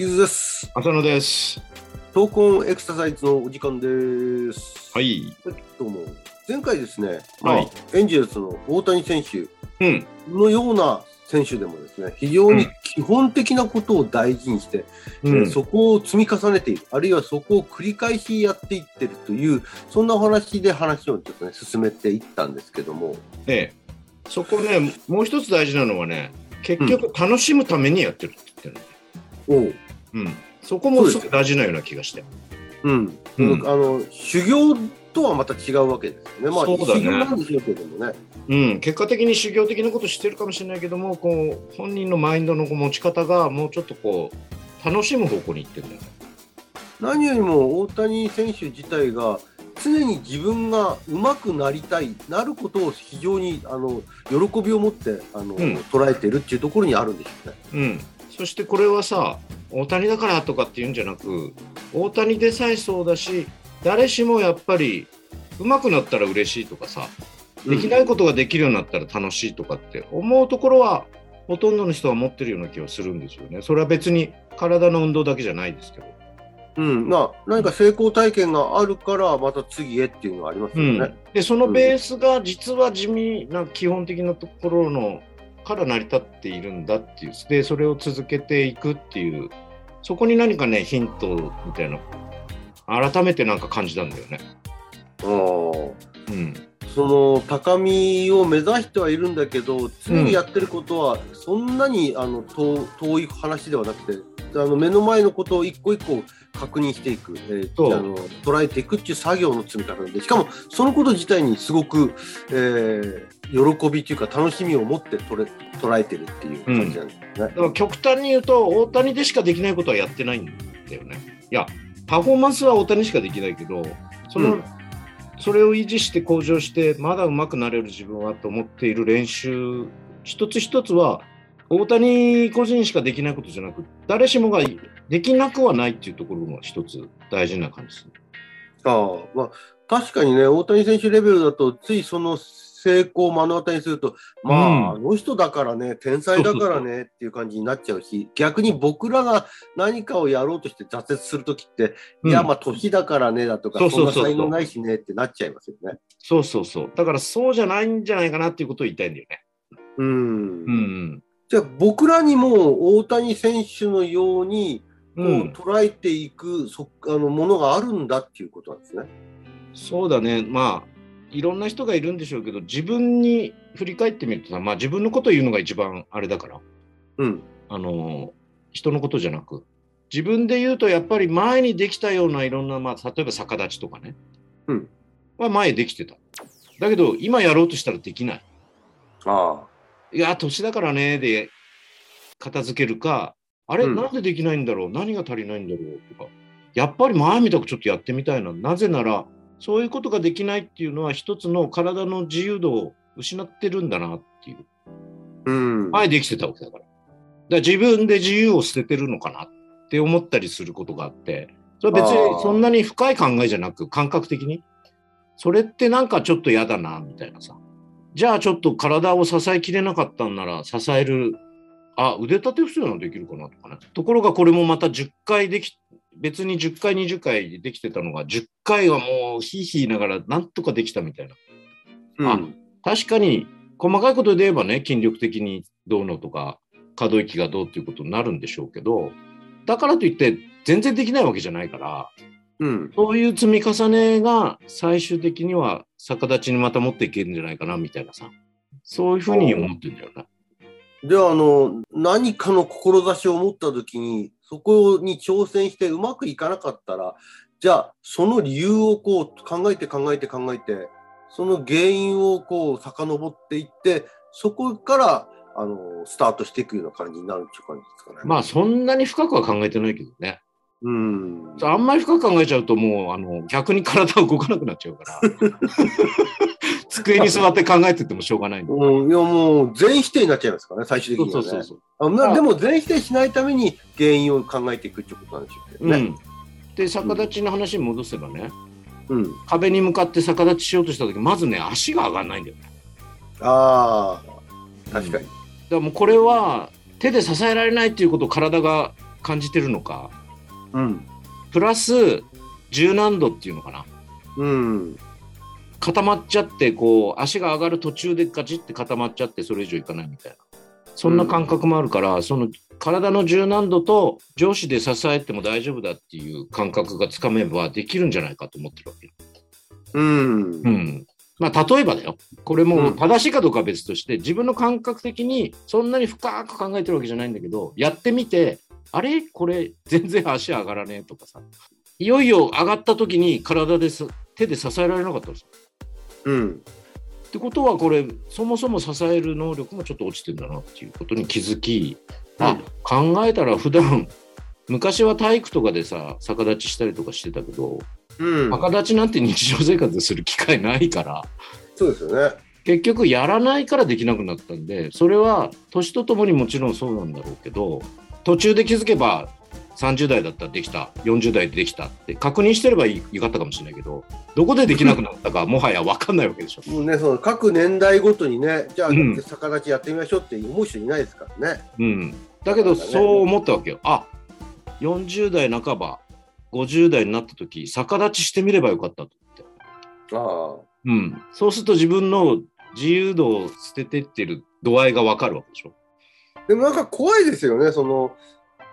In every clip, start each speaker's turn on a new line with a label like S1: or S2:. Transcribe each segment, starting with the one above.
S1: キズです。
S2: 浅野です。
S1: 闘魂エクササイズのお時間です。
S2: はい。
S1: どうも。前回ですね、
S2: はい
S1: まあ、エンジェルスの大谷選手
S2: うん。
S1: のような選手でもですね、非常に基本的なことを大事にして、
S2: うん。
S1: そこを積み重ねている、あるいはそこを繰り返しやっていってるという、そんなお話で話をちょっとね、進めていったんですけども、
S2: で、そこね、もう一つ大事なのはね、結局楽しむためにやってるって言ってるの、
S1: おう、
S2: うん。そこも大事なような気がして。
S1: うん、
S2: うん
S1: あの、修行とはまた違うわけですよね。まあ、
S2: そうだね
S1: 修行なんでしょうけどもね。
S2: うん。結果的に修行的なことしてるかもしれないけども、こう、本人のマインドの持ち方がもうちょっとこう、楽しむ方向に行ってるんだよね。
S1: 何よりも大谷選手自体が常に自分が上手くなりたいなることを非常にあの喜びを持ってあの、
S2: うん
S1: 捉えてるっていうところにあるんでしょうね。
S2: うん。そしてこれはさ、大谷だからとかっていうんじゃなく、大谷でさえそうだし、誰しもやっぱり、上手くなったら嬉しいとかさ、できないことができるようになったら楽しいとかって思うところはほとんどの人は持ってるような気はするんですよね。それは別に体の運動だけじゃないですけど。
S1: うん、まあ何か成功体験があるからまた次へっていうのはありますよね。
S2: でそのベースが実は地味な基本的なところのから成り立っているんだっていうでそれを続けていくっていうそこに何かねヒントみたいな改めてなんか感じたんだよね。
S1: うん
S2: うん、
S1: その高みを目指してはいるんだけど常にやってることはそんなにあの遠遠い話ではなくてあの目の前のことを一個一個確認していく、えーあの捉えていくっていう作業の積み方で。しかもそのこと自体にすごく、えー喜びというか楽しみを持って捉え捉えてるっていう感じなんですね。
S2: だから極端に言うと大谷でしかできないことはやってないんだよね。いやパフォーマンスは大谷しかできないけどその、
S1: うん。
S2: それを維持して向上してまだ上手くなれる自分はと思っている練習一つ一つは大谷個人しかできないことじゃなく誰しもができなくはないっていうところが一つ大事な感じですね。
S1: ああまあ、確かにね、大谷選手レベルだと、ついその成功を目の当たりにすると、まあ、
S2: うん
S1: あの人だからね、天才だからねっていう感じになっちゃうし、逆に僕らが何かをやろうとして挫折するときって、いや、
S2: うん
S1: まあ、年だからねだとか、
S2: そ
S1: んな才能ないしねってなっちゃいますよね。
S2: そうそうそう。だからそうじゃないんじゃないかなっていうことを言いたいんだよね。
S1: うん。
S2: うん
S1: じゃあ、僕らにも大谷選手のように、こ
S2: う。
S1: うん捉えていく、そあのものがあるんだっていうことなんですね。
S2: そうだね、まあ、いろんな人がいるんでしょうけど、自分に振り返ってみるとさ、まあ、自分のことを言うのが一番あれだから、
S1: うん。
S2: あの人のことじゃなく、自分で言うと、やっぱり前にできたようないろんな、まあ、例えば逆立ちとかね、
S1: うん
S2: は前できてた。だけど、今やろうとしたらできない。
S1: ああ。
S2: いや、年だからね、で片付けるか、あれ、
S1: うん。
S2: なんでできないんだろう、何が足りないんだろうとか、やっぱり前みたくちょっとやってみたいな、なぜなら、そういうことができないっていうのは、一つの体の自由度を失ってるんだなっていう、
S1: うん。
S2: 前できてたわけだから。だから自分で自由を捨ててるのかなって思ったりすることがあって、それは別にそんなに深い考えじゃなく、感覚的に、それってなんかちょっと嫌だな、みたいなさ。じゃあちょっと体を支えきれなかったんなら、支える、あ、腕立て伏せならできるかなとかね。ところがこれもまた10回でき、別に10回、20回できてたのが、10回はもうひいひい言いながらなんとかできたみたいな。
S1: うん。
S2: 確かに、細かいことで言えばね、筋力的にどうのとか、可動域がどうっていうことになるんでしょうけど、だからといって全然できないわけじゃないから、
S1: うん。
S2: そういう積み重ねが最終的には逆立ちにまた持っていけるんじゃないかなみたいなさ、そういうふうに思ってるんだよね。
S1: ではあの何かの志を持った時にそこに挑戦してうまくいかなかったらじゃあその理由をこう考えて考えて考えてその原因をこう遡っていってそこからあのスタートしていくような感じになるっていう感じですかね。
S2: まあそんなに深くは考えてないけどね。
S1: うん。
S2: あんまり深く考えちゃうともうあの逆に体が動かなくなっちゃうから。机に座って考えててもしょうがないんだ。
S1: うん、いやもう全否定になっちゃいますからね、最終的には、ね。
S2: そうそうそう。
S1: あなでも全否定しないために原因を考えていくってことなんでしょうけどね。
S2: うん。で、逆立ちの話に戻せばね、
S1: うん。
S2: 壁に向かって逆立ちしようとした時まずね、足が上がらないんだよね。
S1: ああ、確かに。
S2: だからもうこれは手で支えられないっていうことを体が感じてるのか、
S1: うん。
S2: プラス柔軟度っていうのかな。
S1: うん。
S2: 固まっちゃってこう足が上がる途中でガチって固まっちゃってそれ以上いかないみたいなそんな感覚もあるから、その体の柔軟度と上司で支えても大丈夫だっていう感覚がつかめばできるんじゃないかと思ってるわけ。
S1: うん。
S2: うんまあ、例えばだよ。これも
S1: うん
S2: 正しいかどうかは別として、自分の感覚的にそんなに深く考えてるわけじゃないんだけど、やってみて、あれ？これ全然足上がらねえとかさ。いよいよ上がった時に体です手で支えられなかったんですよ
S1: うん。
S2: ってことはこれそもそも支える能力もちょっと落ちてんだなっていうことに気づき、あ考えたら普段昔は体育とかでさ逆立ちしたりとかしてたけど
S1: うん。
S2: 逆立ちなんて日常生活でする機会ないから
S1: そうですよね。
S2: 結局やらないからできなくなったんでそれは年とともにもちろんそうなんだろうけど途中で気づけば30代だったらできた40代でできたって確認してればいいかったかもしれないけどどこでできなくなったかもはや分かんないわけでしょ。
S1: もうね、その各年代ごとにね、じゃあ、
S2: うん
S1: 逆立ちやってみましょうって思う人いないですからね。
S2: うん、だけどそう思ったわけよ。あ40代半ば50代になった時逆立ちしてみればよかったと思って、
S1: ああ。
S2: うん、そうすると自分の自由度を捨ててってる度合いが分かるわけでしょ。
S1: でもなんか怖いですよね、その、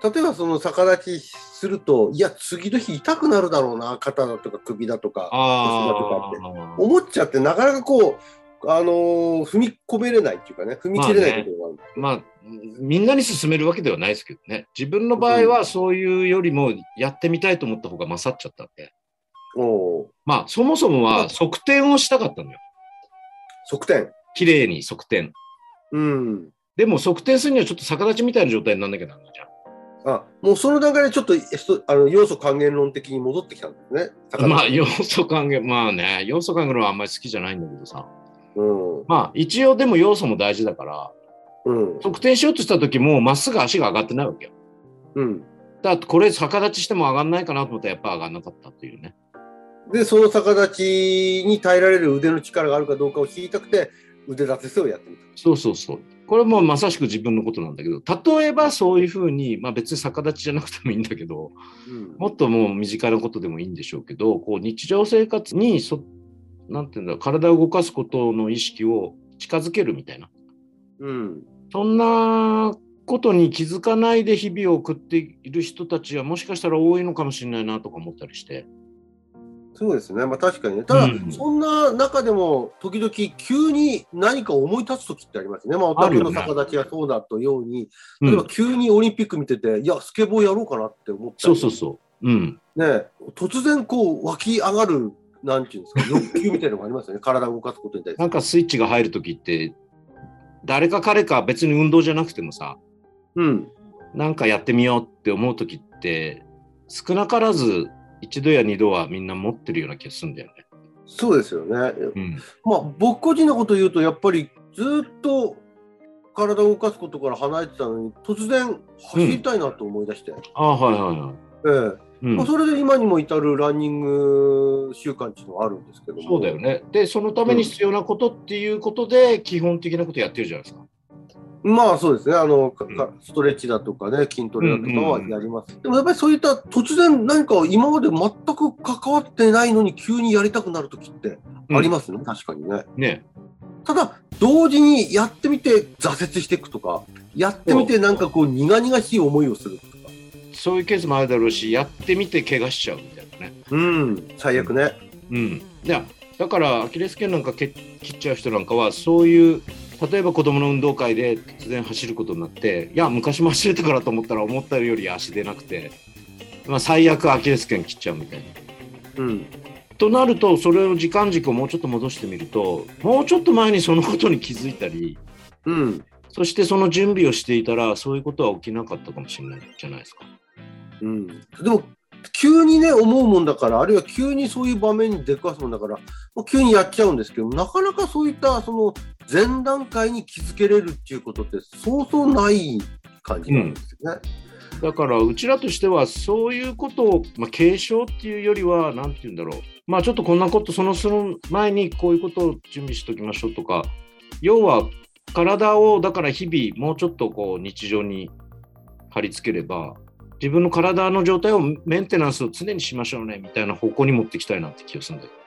S1: 例えばその逆立ちすると、いや、次の日痛くなるだろうな、肩だとか首だとか、腰だとかって。
S2: あ
S1: 思っちゃって、なかなかこう、あのー踏み込めれないっていうかね、踏み切れないことがある。
S2: まあみんなに勧めるわけではないですけどね。自分の場合はそういうよりもやってみたいと思った方が勝っちゃったんで。
S1: おう
S2: まあそもそもは側転をしたかったのよ。
S1: 側転。
S2: 綺麗に側転。
S1: うん。
S2: でも側転するにはちょっと逆立ちみたいな状態になんなきゃならないじゃん
S1: あ、もうその段階でちょっとあの要素還元論的に戻ってきたんですね。
S2: まあ、要素還元、まあね、要素還元はあんまり好きじゃないんだけどさ。
S1: うん。
S2: まあ、一応でも要素も大事だから、
S1: うん。
S2: 測定しようとした時も、まっすぐ足が上がってないわけよ。
S1: うん。
S2: だこれ逆立ちしても上がんないかなと思ったら、やっぱ上がんなかったっていうね。
S1: で、その逆立ちに耐えられる腕の力があるかどうかを知りたくて、腕立て伏せをやってみた。
S2: そうそうそう。これもまさしく自分のことなんだけど、例えばそういうふうに、まあ別に逆立ちじゃなくてもいいんだけど、
S1: うん
S2: もっともう身近なことでもいいんでしょうけど、こう日常生活にそ、なんていうんだ、体を動かすことの意識を近づけるみたいな。
S1: うん。
S2: そんなことに気づかないで日々を送っている人たちはもしかしたら多いのかもしれないなとか思ったりして。
S1: そうですね。まあ確かにね。ただ、
S2: うん
S1: そんな中でも、時々急に何か思い立つ時ってありますね。まあ、お宅の逆立ちがそうだとように、例えば
S2: うん、
S1: 急にオリンピック見てて、いや、スケボーやろうかなって思ったり
S2: そうそうそう。うん。
S1: ね、突然こう湧き上がる、なんていうんですか、欲求みたいなのがありますよね。体を動かすことに対して。
S2: なんかスイッチが入るときって、誰か彼か別に運動じゃなくてもさ、
S1: うん。
S2: なんかやってみようって思うときって、少なからず一度や二度はみんな持ってるような気がするんだよね。
S1: そうですよね。
S2: うん。
S1: まあ、僕個人のことを言うと、やっぱりずっと体を動かすことから離れてたのに、突然走りたいなと思い出して、
S2: ああ、はいはいはい。
S1: ええ
S2: うん
S1: まあ、それで今にも至るランニング習慣っていうのはあるんですけども
S2: そうだよね。で、そのために必要なことっていうことで、基本的なことやってるじゃないですか。
S1: まあそうですねあの、か
S2: うん
S1: かストレッチだとかね、筋トレだとかはやります。でもやっぱりそういった突然何か今まで全く関わってないのに急にやりたくなる時ってあります？ね、確かにね。
S2: ね。
S1: ただ、同時にやってみて挫折していくとか、やってみてなんかこう苦々しい思いをするとか。
S2: そういうケースもあるだろうし、やってみて怪我しちゃうみたいなね。
S1: うん、最悪ね。
S2: うん。いや、だから、アキレス腱なんかけ切っちゃう人なんかは、そういう、例えば子供の運動会で突然走ることになって、いや、昔も走れたからと思ったら、思ったより足出なくて、まあ、最悪アキレス腱切っちゃうみたいな。
S1: うん。
S2: となると、それを時間軸をもうちょっと戻してみると、もうちょっと前にそのことに気づいたり、
S1: うん。
S2: そしてその準備をしていたら、そういうことは起きなかったかもしれないじゃないですか。
S1: うん。でも、急にね、思うもんだから、あるいは急にそういう場面に出くわすもんだから、もう急にやっちゃうんですけど、なかなかそういった、その、前段階に気づけれるっていうことって、そうそうない感じなんですよね。
S2: だからうちらとしてはそういうことを、まあ、継承っていうよりは何て言うんだろうまあちょっとこんなことそのその前にこういうことを準備しておきましょうとか要は体をだから日々もうちょっとこう日常に貼り付ければ自分の体の状態をメンテナンスを常にしましょうねみたいな方向に持っていきたいなって気がするんだけど。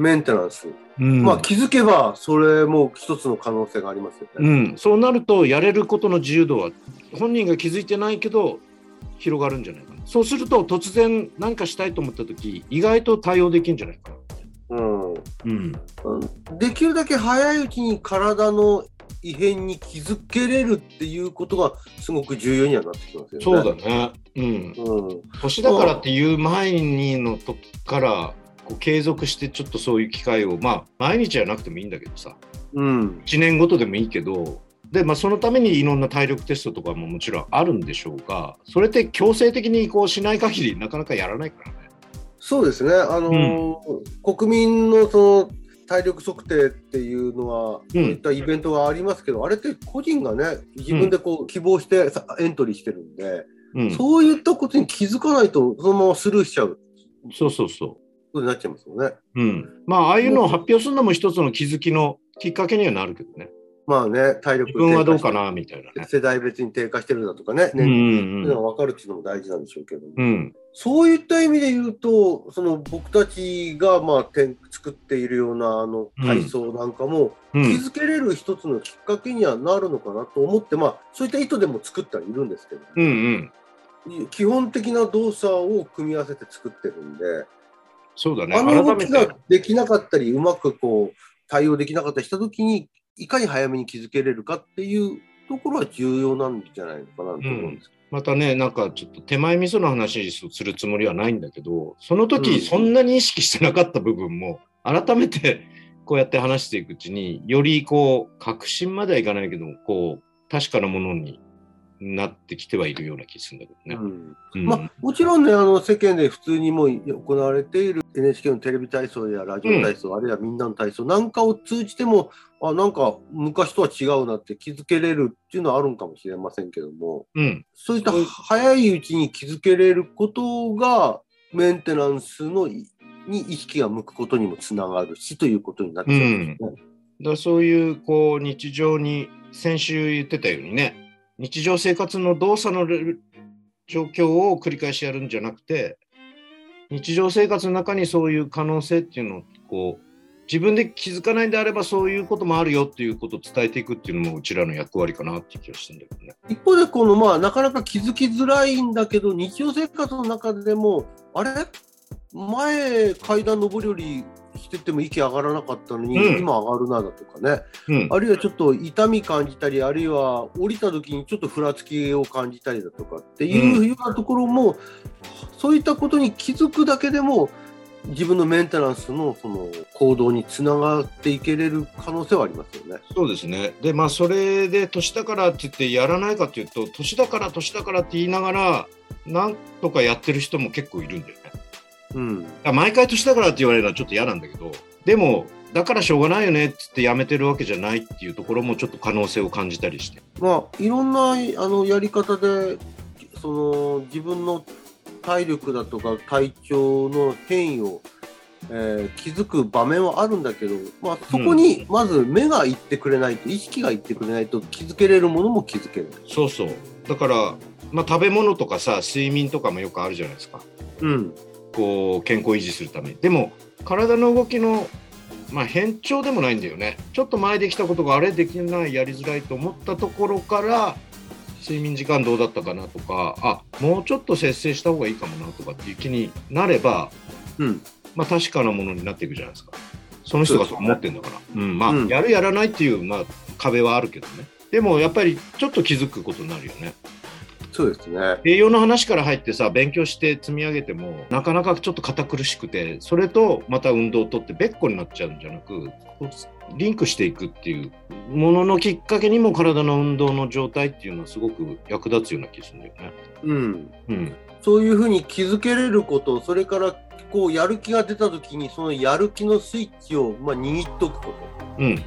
S1: メンテナンス。
S2: うん
S1: まあ気づけば、それも一つの可能性がありますよ
S2: う
S1: ね。
S2: ん、そうなるとやれることの自由度は本人が気づいてないけど広がるんじゃないかなそうすると突然何かしたいと思った時意外と対応できるんじゃないかな、
S1: うん。
S2: うん、
S1: できるだけ早いうちに体の異変に気づけれるっていうことがすごく重要にはなってきますよね。
S2: そうだね、うん、
S1: うん。
S2: 年だからっていう前にのとこからこう継続してちょっとそういう機会をまあ毎日じゃなくてもいいんだけどさ。
S1: うん。
S2: 1年ごとでもいいけど。で、まあ、そのためにいろんな体力テストとかももちろんあるんでしょうがそれって強制的にこうしない限りなかなかやらないからね。
S1: そうですね。あのー国民のその体力測定っていうのは、そういったイベントがありますけど、あれって個人がね、自分でこう希望してさエントリーしてるんで、
S2: うん、
S1: そういったことに気づかないと、そのままスルーしちゃう。
S2: そうそうそ
S1: ことになっちゃいますよね。
S2: う。うん、まあああいうのを発表するのも一つの気づきのきっかけにはなるけどね。
S1: まあね、体力
S2: 自分はどうか
S1: 低
S2: なみたいなね。
S1: 世代別に低下してるだとかね、
S2: うん
S1: 年齢
S2: うん。
S1: が分かるっていうのも大事なんでしょうけど、
S2: うん。
S1: そういった意味で言うと、その僕たちがまあて作っているようなあの体操なんかも、
S2: うん。
S1: 気づけれる一つのきっかけにはなるのかなと思って、まあ、そういった意図でも作ってはいるんですけど、
S2: うんうん。
S1: 基本的な動作を組み合わせて作ってるんで、
S2: そうだね。
S1: あの動きができなかったり、うまくこう対応できなかったりしたときに、いかに早めに気づけれるかっていうところは重要なんじゃないのかなと思うんですけ
S2: またねなんかちょっと手前味噌の話するつもりはないんだけどその
S1: うん
S2: 時そんなに意識してなかった部分も改めてこうやって話していくうちによりこう確信まではいかないけどこう確かなものになってきてはいるような気がするんだけど
S1: ど、
S2: ね。
S1: うん。
S2: うん。
S1: まあ、もちろんね、あの世間で普通にもう行われている NHK のテレビ体操やラジオ体操、あるいはみんなの体操なんかを通じても、あなんか昔とは違うなって気づけれるっていうのはあるんかもしれませんけども、
S2: うん。
S1: そういった早いうちに気づけれることが、メンテナンスのいに意識が向くことにもつながるしということになっちゃうんですね。
S2: だからそういうこう日常に先週言ってたようにね日常生活の動作の状況を繰り返しやるんじゃなくて日常生活の中にそういう可能性っていうのをこう自分で気づかないんであればそういうこともあるよっていうことを伝えていくっていうのもうちらの役割かなっていう気がしてんだけどね。
S1: 一方で、このまあなかなか気づきづらいんだけど、日常生活の中でも、あれ？前階段上り下りしてても息上がらなかったのに、
S2: うん
S1: 今上がるなだとかね、
S2: うん
S1: あるいはちょっと痛み感じたり、あるいは降りた時にちょっとふらつきを感じたりだとかっていうようなところも、そういったことに気づくだけでも、自分のメンテナンスのその行動につながっていけれる可能性はありますよね。
S2: そうですね。で、まあ、それで年だからって言ってやらないかっていうと、年だから年だからって言いながら、なんとかやってる人も結構いるんだよね。
S1: うん。
S2: あ毎回年だからって言われるのはちょっと嫌なんだけど、でも、だからしょうがないよねって言ってやめてるわけじゃないっていうところもちょっと可能性を感じたりして。
S1: まあ、いろんなあのやり方でその自分の体力だとか体調の変異を、えー気づく場面はあるんだけど、まあ、そこにまず目がいってくれないと、意識がいってくれないと気づけれるものも気づける。
S2: そうそう。だから、まあ、食べ物とかさ、睡眠とかもよくあるじゃないですか。
S1: うん、
S2: こう、健康維持するために。でも、体の動きの、まあ、変調でもないんだよね。ちょっと前できたことがあれできない、やりづらいと思ったところから、睡眠時間どうだったかなとか、あ、もうちょっと節制した方がいいかもなとかっていう気になれば、
S1: うん、
S2: まあ、確かなものになっていくじゃないですか。その人がそう思ってんだから。うん、まあ、
S1: うん
S2: やるやらないっていう、まあ、壁はあるけどね。でも、やっぱり、ちょっと気づくことになるよね。
S1: そうですね。
S2: 栄養の話から入ってさ勉強して積み上げてもなかなかちょっと堅苦しくてそれとまた運動をとって別個になっちゃうんじゃなくリンクしていくっていうもののきっかけにも体の運動の状態っていうのはすごく役立つような気がするんだよね。
S1: うん。
S2: うん、
S1: そういうふうに気づけれること、それからこうやる気が出た時にそのやる気のスイッチをまあ握っとくこと。
S2: うん、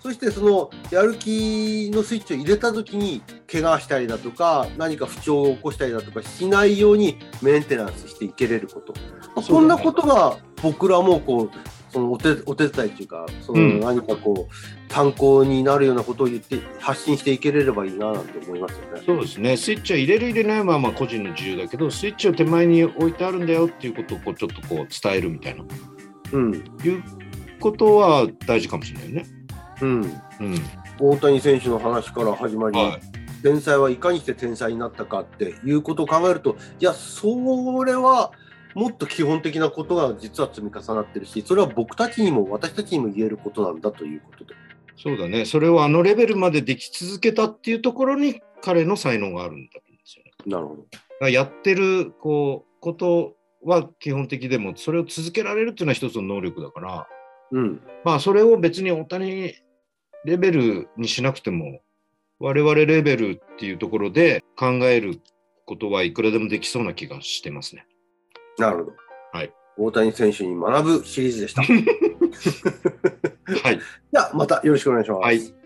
S1: そしてそのやる気のスイッチを入れた時に怪我したりだとか何か不調を起こしたりだとかしないようにメンテナンスしていけれること、まこんなことが僕らもこうそのお手お手伝いというかその
S2: うん。
S1: 何かこう参考になるようなことを言って発信していけれればいいななんて思いますよね。
S2: そうですね。スイッチは入れる入れないはまあ個人の自由だけどスイッチを手前に置いてあるんだよっていうことをこうちょっとこう伝えるみたいな。
S1: うん。
S2: いうことは大事かもしれないね。
S1: うん、
S2: うん。
S1: 大谷選手の話から始まり、
S2: はい
S1: 天才はいかにして天才になったかっていうことを考えるといやそれはもっと基本的なことが実は積み重なってるしそれは僕たちにも私たちにも言えることなんだということで。
S2: そうだね。それをあのレベルまででき続けたっていうところに彼の才能があるんだと思うんですよね。
S1: なるほど。
S2: やってるこうことは基本的でも、それを続けられるっていうのは一つの能力だから、
S1: うん。
S2: まあそれを別に大谷レベルにしなくても、我々レベルっていうところで考えることはいくらでもできそうな気がしてますね。
S1: なるほど。
S2: はい。
S1: 大谷選手に学ぶシリーズでした。じ
S2: はい。
S1: ゃあまたよろしくお願いします。
S2: はい